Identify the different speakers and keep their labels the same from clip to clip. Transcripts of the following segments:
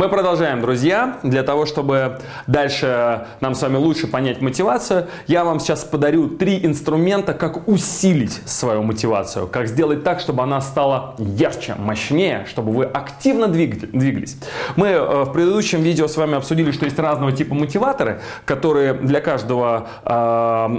Speaker 1: Мы продолжаем, друзья. Для того, чтобы дальше нам с вами лучше понять мотивацию, я вам сейчас подарю три инструмента, как усилить свою мотивацию, как сделать так, чтобы она стала ярче, мощнее, чтобы вы активно двигались. Мы э, в предыдущем видео с вами обсудили, что есть разного типа мотиваторы, которые для каждого э,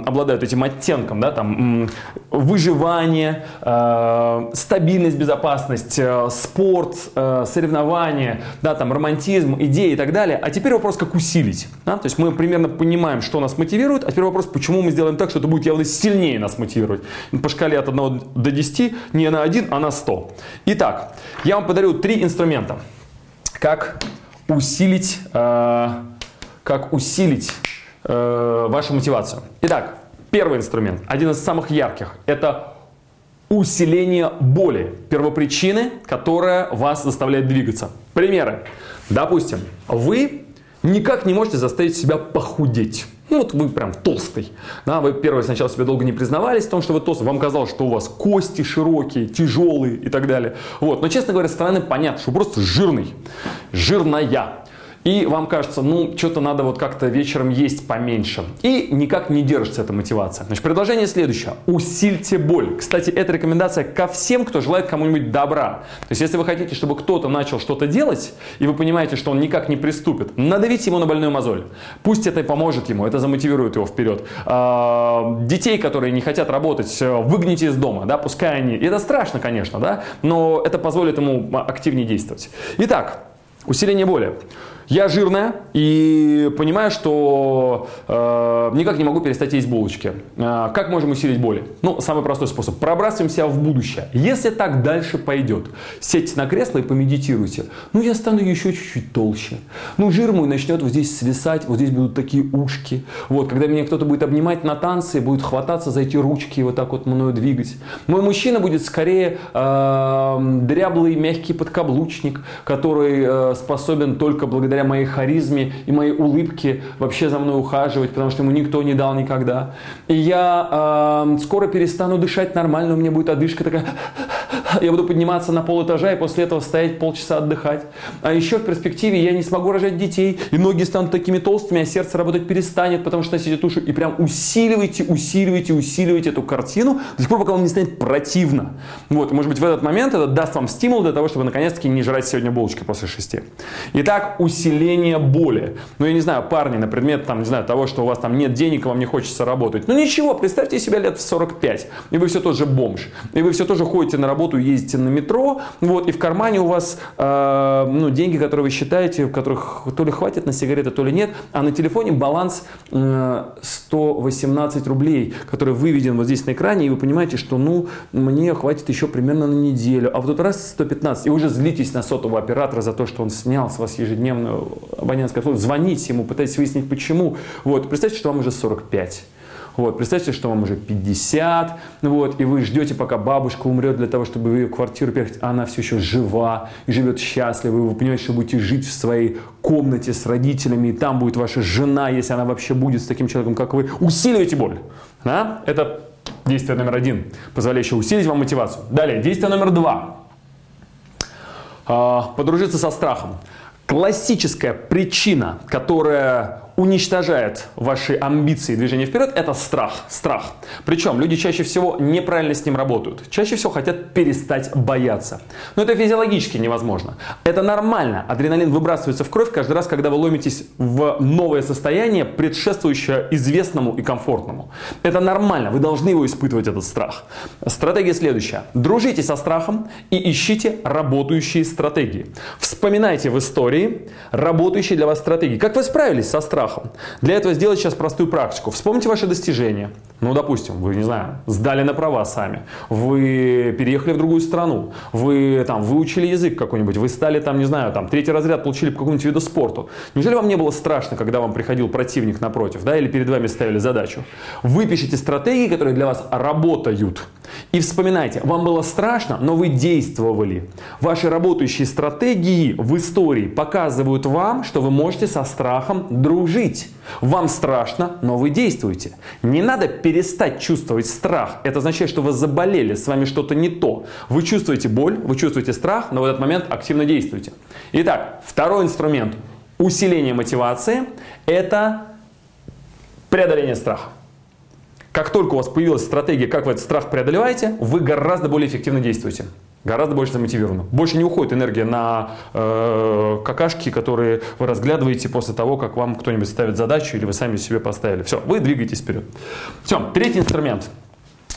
Speaker 1: обладают этим оттенком, да, там выживание, э, стабильность, безопасность, э, спорт, э, соревнования, да, там романтизм, идеи и так далее. А теперь вопрос, как усилить. Да? То есть мы примерно понимаем, что нас мотивирует, а теперь вопрос, почему мы сделаем так, что это будет явно сильнее нас мотивировать. По шкале от 1 до 10 не на 1, а на 100. Итак, я вам подарю три инструмента, как усилить, э, как усилить э, вашу мотивацию. Итак, первый инструмент, один из самых ярких, это усиление боли, первопричины, которая вас заставляет двигаться. Примеры. Допустим, вы никак не можете заставить себя похудеть. Ну вот вы прям толстый. Да, вы первое сначала себе долго не признавались в том, что вы толстый. Вам казалось, что у вас кости широкие, тяжелые и так далее. Вот. Но, честно говоря, со стороны понятно, что вы просто жирный. Жирная и вам кажется, ну, что-то надо вот как-то вечером есть поменьше. И никак не держится эта мотивация. Значит, предложение следующее. Усильте боль. Кстати, это рекомендация ко всем, кто желает кому-нибудь добра. То есть, если вы хотите, чтобы кто-то начал что-то делать, и вы понимаете, что он никак не приступит, надавите ему на больную мозоль. Пусть это поможет ему, это замотивирует его вперед. А, детей, которые не хотят работать, выгните из дома, да, пускай они... Это страшно, конечно, да, но это позволит ему активнее действовать. Итак, усиление боли. Я жирная и понимаю, что э, никак не могу перестать есть булочки. Э, как можем усилить боли? Ну, самый простой способ. Пробрасываем себя в будущее. Если так дальше пойдет, сядьте на кресло и помедитируйте. Ну, я стану еще чуть-чуть толще. Ну, жир мой начнет вот здесь свисать, вот здесь будут такие ушки. Вот, когда меня кто-то будет обнимать на танцы, будет хвататься за эти ручки и вот так вот мною двигать. Мой мужчина будет скорее э, дряблый, мягкий подкаблучник, который э, способен только благодаря благодаря моей харизме и моей улыбке вообще за мной ухаживать, потому что ему никто не дал никогда. И я э, скоро перестану дышать нормально, у меня будет одышка такая я буду подниматься на пол этажа и после этого стоять полчаса отдыхать. А еще в перспективе я не смогу рожать детей, и ноги станут такими толстыми, а сердце работать перестанет, потому что носите тушу. И прям усиливайте, усиливайте, усиливайте эту картину до тех пор, пока вам не станет противно. Вот, может быть, в этот момент это даст вам стимул для того, чтобы наконец-таки не жрать сегодня булочки после шести. Итак, усиление боли. Ну, я не знаю, парни, на предмет, там, не знаю, того, что у вас там нет денег, и вам не хочется работать. Ну, ничего, представьте себя лет в 45, и вы все тот же бомж, и вы все тоже ходите на работу ездите на метро, вот, и в кармане у вас э, ну, деньги, которые вы считаете, в которых то ли хватит на сигареты, то ли нет, а на телефоне баланс э, 118 рублей, который выведен вот здесь на экране, и вы понимаете, что ну, мне хватит еще примерно на неделю, а вот тут раз 115, и уже злитесь на сотового оператора за то, что он снял с вас ежедневную абонентскую услугу, звоните ему, пытайтесь выяснить почему. Вот, представьте, что вам уже 45. Вот, представьте, что вам уже 50, вот, и вы ждете, пока бабушка умрет для того, чтобы в ее квартиру переехать, а она все еще жива и живет счастливо, и вы понимаете, что будете жить в своей комнате с родителями, и там будет ваша жена, если она вообще будет с таким человеком, как вы. Усиливайте боль. Да? Это действие номер один, позволяющее усилить вам мотивацию. Далее, действие номер два. А, подружиться со страхом. Классическая причина, которая уничтожает ваши амбиции движения вперед, это страх. Страх. Причем люди чаще всего неправильно с ним работают. Чаще всего хотят перестать бояться. Но это физиологически невозможно. Это нормально. Адреналин выбрасывается в кровь каждый раз, когда вы ломитесь в новое состояние, предшествующее известному и комфортному. Это нормально. Вы должны его испытывать, этот страх. Стратегия следующая. Дружите со страхом и ищите работающие стратегии. Вспоминайте в истории работающие для вас стратегии. Как вы справились со страхом? Страхом. Для этого сделать сейчас простую практику. Вспомните ваши достижения. Ну, допустим, вы, не знаю, сдали на права сами, вы переехали в другую страну, вы там выучили язык какой-нибудь, вы стали там, не знаю, там третий разряд получили по какому-нибудь виду спорту. Неужели вам не было страшно, когда вам приходил противник напротив, да, или перед вами ставили задачу? Выпишите стратегии, которые для вас работают. И вспоминайте, вам было страшно, но вы действовали. Ваши работающие стратегии в истории показывают вам, что вы можете со страхом дружить. Вам страшно, но вы действуете. Не надо перестать чувствовать страх. Это означает, что вы заболели, с вами что-то не то. Вы чувствуете боль, вы чувствуете страх, но в этот момент активно действуете. Итак, второй инструмент усиления мотивации – это преодоление страха. Как только у вас появилась стратегия, как вы этот страх преодолеваете, вы гораздо более эффективно действуете. Гораздо больше замотивированы. Больше не уходит энергия на э, какашки, которые вы разглядываете после того, как вам кто-нибудь ставит задачу или вы сами себе поставили. Все, вы двигаетесь вперед. Все, третий инструмент.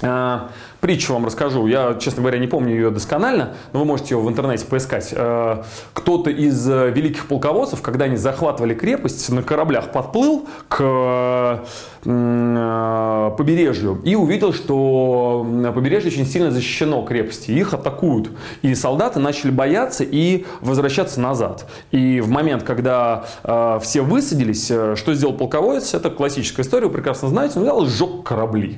Speaker 1: Э, притчу вам расскажу. Я, честно говоря, не помню ее досконально, но вы можете ее в интернете поискать. Э, кто-то из э, великих полководцев, когда они захватывали крепость, на кораблях подплыл к побережью и увидел, что побережье очень сильно защищено крепости. Их атакуют. И солдаты начали бояться и возвращаться назад. И в момент, когда все высадились, что сделал полководец? Это классическая история, вы прекрасно знаете. Он взял и сжег корабли.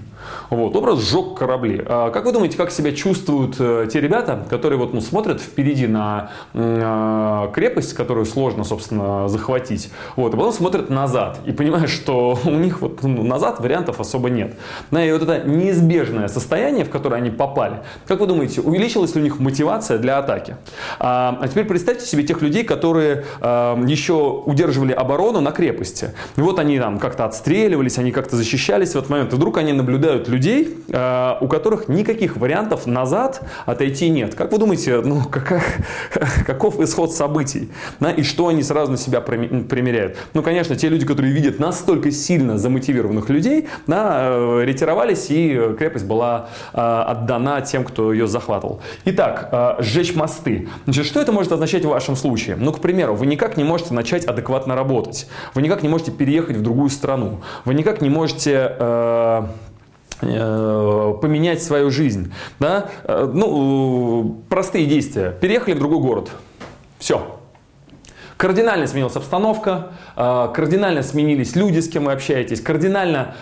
Speaker 1: Вот, образ сжег корабли. А как вы думаете, как себя чувствуют э, те ребята, которые вот, ну, смотрят впереди на э, крепость, которую сложно, собственно, захватить, вот, а потом смотрят назад и понимают, что у них вот ну, назад вариантов особо нет. Да, и вот это неизбежное состояние, в которое они попали, как вы думаете, увеличилась ли у них мотивация для атаки? А, а теперь представьте себе тех людей, которые э, еще удерживали оборону на крепости. И вот они там как-то отстреливались, они как-то защищались в этот момент, и вдруг они наблюдают людей, э, у которых никаких вариантов назад отойти нет. Как вы думаете, ну, как, каков исход событий? Да, и что они сразу на себя примеряют? Ну, конечно, те люди, которые видят настолько сильно замотивированных людей, да, э, ретировались, и крепость была э, отдана тем, кто ее захватывал. Итак, сжечь мосты. Значит, что это может означать в вашем случае? Ну, к примеру, вы никак не можете начать адекватно работать. Вы никак не можете переехать в другую страну. Вы никак не можете... Э, поменять свою жизнь. Да? Э, ну, простые действия. Переехали в другой город. Все. Кардинально сменилась обстановка, э, кардинально сменились люди, с кем вы общаетесь, кардинально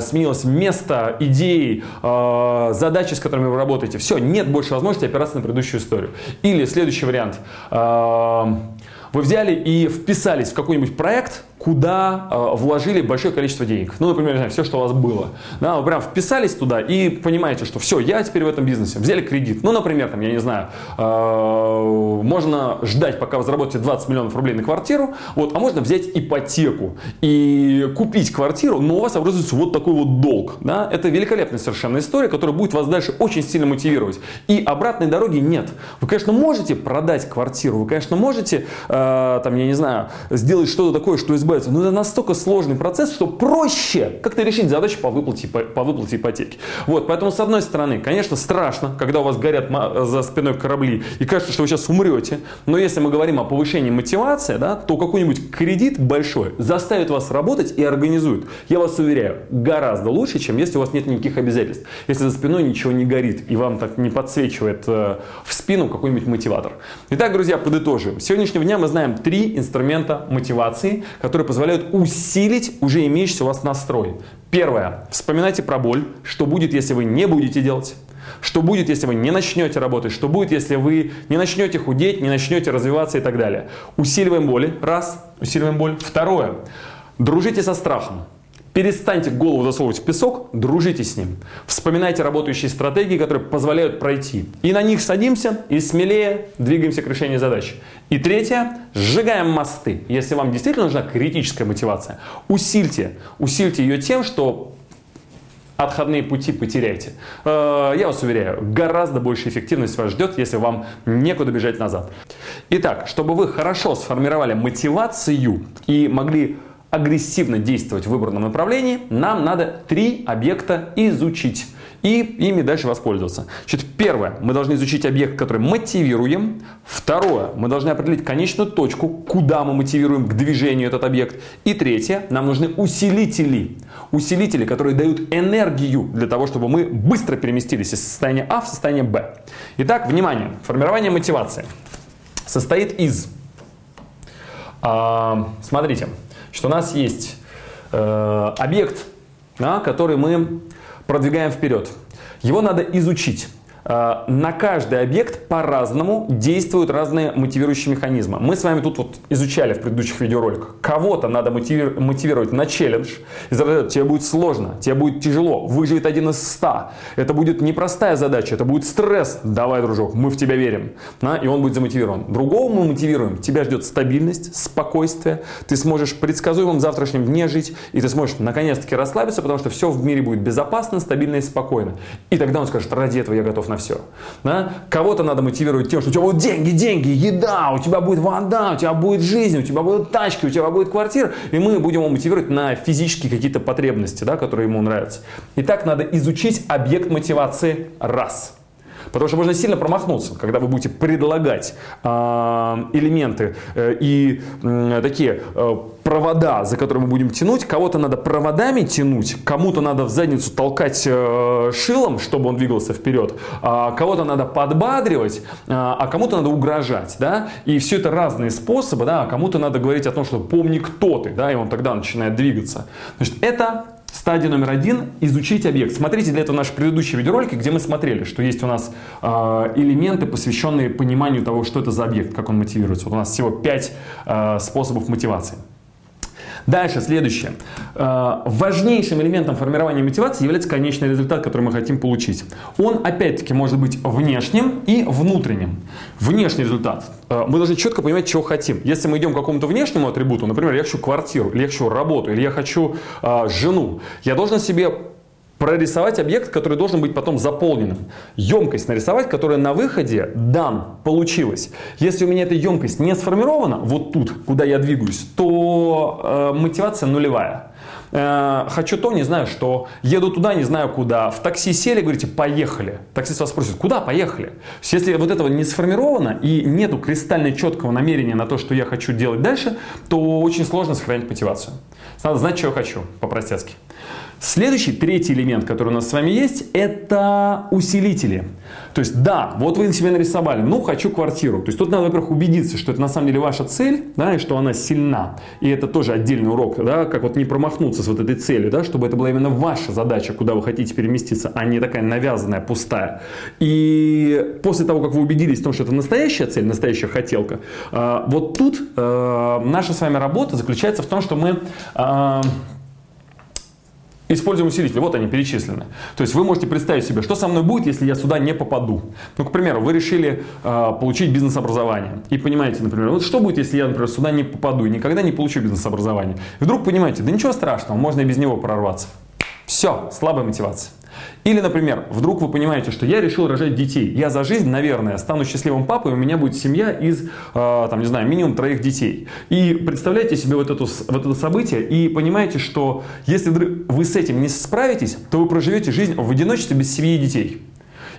Speaker 1: сменилось место, идеи, задачи, с которыми вы работаете. Все, нет больше возможности опираться на предыдущую историю. Или следующий вариант. Вы взяли и вписались в какой-нибудь проект, куда э, вложили большое количество денег. Ну, например, знаю, все, что у вас было. Да, вы прям вписались туда и понимаете, что все, я теперь в этом бизнесе. Взяли кредит. Ну, например, там, я не знаю, э, можно ждать, пока вы заработаете 20 миллионов рублей на квартиру, вот, а можно взять ипотеку и купить квартиру, но у вас образуется вот такой вот долг. Да? Это великолепная совершенно история, которая будет вас дальше очень сильно мотивировать. И обратной дороги нет. Вы, конечно, можете продать квартиру, вы, конечно, можете, э, там, я не знаю, сделать что-то такое, что избавится избавиться. Но это настолько сложный процесс, что проще как-то решить задачу по выплате, по, по выплате ипотеки. Вот, поэтому, с одной стороны, конечно, страшно, когда у вас горят за спиной корабли и кажется, что вы сейчас умрете. Но если мы говорим о повышении мотивации, да, то какой-нибудь кредит большой заставит вас работать и организует. Я вас уверяю, гораздо лучше, чем если у вас нет никаких обязательств. Если за спиной ничего не горит и вам так не подсвечивает э, в спину какой-нибудь мотиватор. Итак, друзья, подытожим. С сегодняшнего дня мы знаем три инструмента мотивации, которые которые позволяют усилить уже имеющийся у вас настрой. Первое. Вспоминайте про боль. Что будет, если вы не будете делать? Что будет, если вы не начнете работать? Что будет, если вы не начнете худеть, не начнете развиваться и так далее? Усиливаем боли. Раз. Усиливаем боль. Второе. Дружите со страхом. Перестаньте голову засовывать в песок, дружите с ним. Вспоминайте работающие стратегии, которые позволяют пройти. И на них садимся и смелее двигаемся к решению задач. И третье, сжигаем мосты. Если вам действительно нужна критическая мотивация, усильте, усильте ее тем, что отходные пути потеряете. Э, я вас уверяю, гораздо больше эффективность вас ждет, если вам некуда бежать назад. Итак, чтобы вы хорошо сформировали мотивацию и могли агрессивно действовать в выбранном направлении, нам надо три объекта изучить. и ими дальше воспользоваться. Значит, первое, мы должны изучить объект, который мотивируем. Второе, мы должны определить конечную точку, куда мы мотивируем к движению этот объект. И третье, нам нужны усилители. Усилители, которые дают энергию для того, чтобы мы быстро переместились из состояния А в состояние Б. Итак, внимание, формирование мотивации состоит из... Э, смотрите, что у нас есть э, объект, да, который мы продвигаем вперед. Его надо изучить. Э, на каждый объект по-разному действуют разные мотивирующие механизмы. Мы с вами тут вот изучали в предыдущих видеороликах. Кого-то надо мотивировать на челлендж. Из тебе будет сложно, тебе будет тяжело, выживет один из ста. Это будет непростая задача, это будет стресс. Давай, дружок, мы в тебя верим. Да? И он будет замотивирован. Другого мы мотивируем. Тебя ждет стабильность, спокойствие. Ты сможешь предсказуемым завтрашним дне жить. И ты сможешь наконец-таки расслабиться, потому что все в мире будет безопасно, стабильно и спокойно. И тогда он скажет, ради этого я готов на все. Да? Кого-то надо мотивировать тем, что у тебя будут деньги, деньги, еда, у тебя будет вода, у тебя будет жизнь, у тебя будут тачки, у тебя будет квартира. И мы будем его мотивировать на физические какие-то потребности, да, которые ему нравятся. Итак, надо изучить объект мотивации раз – Потому что можно сильно промахнуться, когда вы будете предлагать э, элементы э, и такие э, провода, за которые мы будем тянуть. Кого-то надо проводами тянуть, кому-то надо в задницу толкать э, шилом, чтобы он двигался вперед, а кого-то надо подбадривать, э, а кому-то надо угрожать. Да? И все это разные способы. Да? А кому-то надо говорить о том, что помни, кто ты, да? и он тогда начинает двигаться. Значит, это Стадия номер один – изучить объект. Смотрите для этого наши предыдущие видеоролики, где мы смотрели, что есть у нас э, элементы, посвященные пониманию того, что это за объект, как он мотивируется. Вот у нас всего пять э, способов мотивации. Дальше, следующее. Э, важнейшим элементом формирования мотивации является конечный результат, который мы хотим получить. Он, опять-таки, может быть внешним и внутренним. Внешний результат. Э, мы должны четко понимать, чего хотим. Если мы идем к какому-то внешнему атрибуту, например, я хочу квартиру, или я хочу работу, или я хочу э, жену, я должен себе прорисовать объект, который должен быть потом заполненным. Емкость нарисовать, которая на выходе дан, получилась. Если у меня эта емкость не сформирована, вот тут, куда я двигаюсь, то э, мотивация нулевая. Э, хочу то, не знаю что. Еду туда, не знаю куда. В такси сели, говорите, поехали. Таксист вас спросит, куда поехали? Если вот этого не сформировано и нету кристально четкого намерения на то, что я хочу делать дальше, то очень сложно сохранить мотивацию. Надо знать, что я хочу, по-простецки. Следующий, третий элемент, который у нас с вами есть, это усилители. То есть, да, вот вы себе нарисовали, ну, хочу квартиру. То есть, тут надо, во-первых, убедиться, что это на самом деле ваша цель, да, и что она сильна. И это тоже отдельный урок, да, как вот не промахнуться с вот этой целью, да, чтобы это была именно ваша задача, куда вы хотите переместиться, а не такая навязанная, пустая. И после того, как вы убедились в том, что это настоящая цель, настоящая хотелка, э, вот тут э, наша с вами работа заключается в том, что мы э, Используем усилители, вот они перечислены. То есть вы можете представить себе, что со мной будет, если я сюда не попаду. Ну, к примеру, вы решили э, получить бизнес-образование. И понимаете, например, вот что будет, если я, например, сюда не попаду и никогда не получу бизнес-образование. И вдруг понимаете, да ничего страшного, можно и без него прорваться. Все, слабая мотивация. Или, например, вдруг вы понимаете, что я решил рожать детей. Я за жизнь, наверное, стану счастливым папой, у меня будет семья из, э, там, не знаю, минимум троих детей. И представляете себе вот, эту, вот это событие и понимаете, что если вы с этим не справитесь, то вы проживете жизнь в одиночестве без семьи и детей.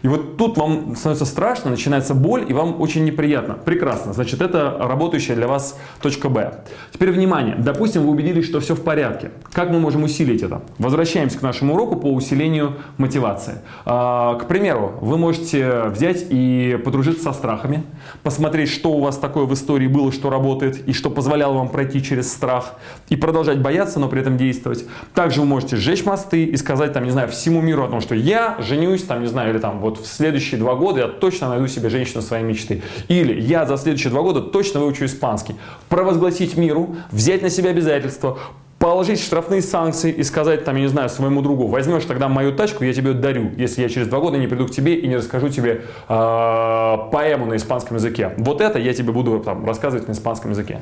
Speaker 1: И вот тут вам становится страшно, начинается боль, и вам очень неприятно. Прекрасно. Значит, это работающая для вас точка Б. Теперь внимание. Допустим, вы убедились, что все в порядке. Как мы можем усилить это? Возвращаемся к нашему уроку по усилению мотивации. А, к примеру, вы можете взять и подружиться со страхами, посмотреть, что у вас такое в истории было, что работает, и что позволяло вам пройти через страх, и продолжать бояться, но при этом действовать. Также вы можете сжечь мосты и сказать, там, не знаю, всему миру о том, что я женюсь, там, не знаю, или там, вот вот в следующие два года я точно найду себе женщину своей мечты. Или я за следующие два года точно выучу испанский. Провозгласить миру, взять на себя обязательства, положить штрафные санкции и сказать, там, я не знаю, своему другу, возьмешь тогда мою тачку, я тебе дарю, если я через два года не приду к тебе и не расскажу тебе э, поэму на испанском языке. Вот это я тебе буду там, рассказывать на испанском языке.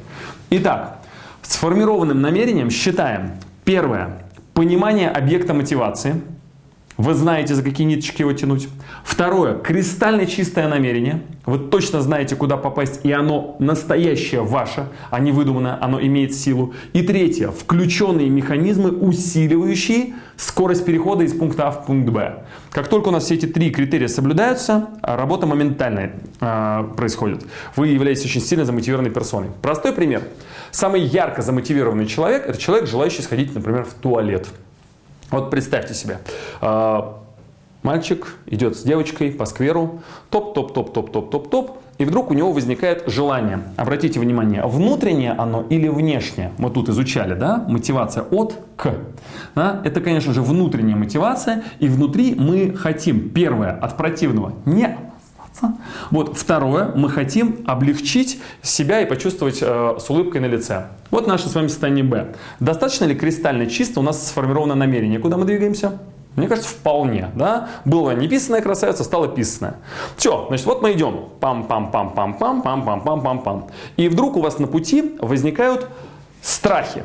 Speaker 1: Итак, сформированным намерением считаем. Первое. Понимание объекта мотивации – Вы знаете, за какие ниточки его тянуть. Второе. Кристально чистое намерение. Вы точно знаете, куда попасть, и оно настоящее ваше, а не выдуманное, оно имеет силу. И третье. Включенные механизмы, усиливающие скорость перехода из пункта А в пункт Б. Как только у нас все эти три критерия соблюдаются, работа моментально э, происходит. Вы являетесь очень сильно замотивированной персоной. Простой пример. Самый ярко замотивированный человек – это человек, желающий сходить, например, в туалет. Вот представьте себе, а, мальчик идет с девочкой по скверу, топ-топ-топ-топ-топ-топ-топ, и вдруг у него возникает желание. Обратите внимание, внутреннее оно или внешнее? Мы тут изучали, да, мотивация от к. Да? Это, конечно же, внутренняя мотивация, и внутри мы хотим, первое, от противного не вот второе, мы хотим облегчить себя и почувствовать э, с улыбкой на лице. Вот наше с вами состояние Б. Достаточно ли кристально чисто у нас сформировано намерение, куда мы двигаемся? Мне кажется, вполне, да? Была неписанная красавица, стала писанная. Все, значит, вот мы идем. Пам-пам-пам-пам-пам-пам-пам-пам-пам. И вдруг у вас на пути возникают страхи.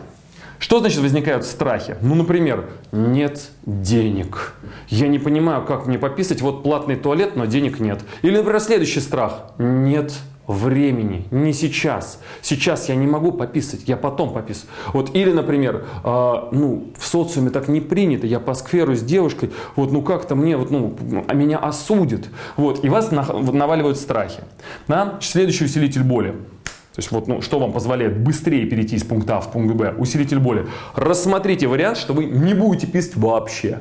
Speaker 1: Что значит возникают страхи? Ну, например, нет денег. Я не понимаю, как мне пописать, вот платный туалет, но денег нет. Или, например, следующий страх. Нет времени, не сейчас. Сейчас я не могу пописать, я потом пописаю. Вот, или, например, э, ну, в социуме так не принято, я по скверу с девушкой, вот, ну, как-то мне, вот, ну, а меня осудят. Вот, и вас наваливают страхи. Да? Следующий усилитель боли. То есть вот, ну, что вам позволяет быстрее перейти из пункта А в пункт Б? Усилитель боли. Рассмотрите вариант, что вы не будете писать вообще.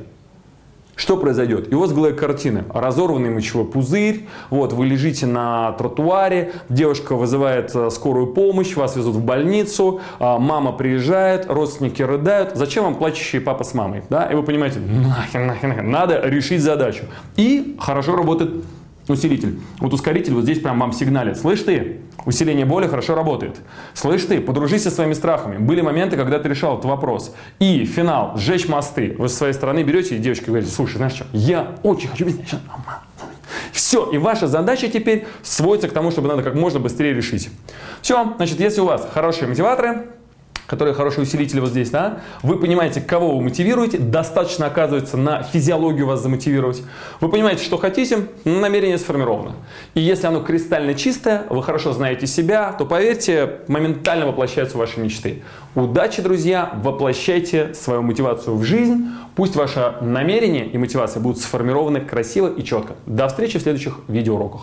Speaker 1: Что произойдет? И у вас в голове картины. Разорванный мочевой пузырь, вот, вы лежите на тротуаре, девушка вызывает э, скорую помощь, вас везут в больницу, а, мама приезжает, родственники рыдают. Зачем вам плачущий папа с мамой? Да? И вы понимаете, нахер, нахер, нахер, надо решить задачу. И хорошо работает усилитель. Вот ускоритель вот здесь прям вам сигналит. Слышь ты, усиление боли хорошо работает. Слышь ты, подружись со своими страхами. Были моменты, когда ты решал этот вопрос. И финал, сжечь мосты. Вы со своей стороны берете и девочке говорите, слушай, знаешь что, я очень хочу быть все, и ваша задача теперь сводится к тому, чтобы надо как можно быстрее решить. Все, значит, если у вас хорошие мотиваторы, которые хороший усилитель вот здесь, да, вы понимаете, кого вы мотивируете, достаточно оказывается на физиологию вас замотивировать. Вы понимаете, что хотите, намерение сформировано. И если оно кристально чистое, вы хорошо знаете себя, то поверьте, моментально воплощаются ваши мечты. Удачи, друзья, воплощайте свою мотивацию в жизнь, пусть ваше намерение и мотивация будут сформированы красиво и четко. До встречи в следующих видеоуроках.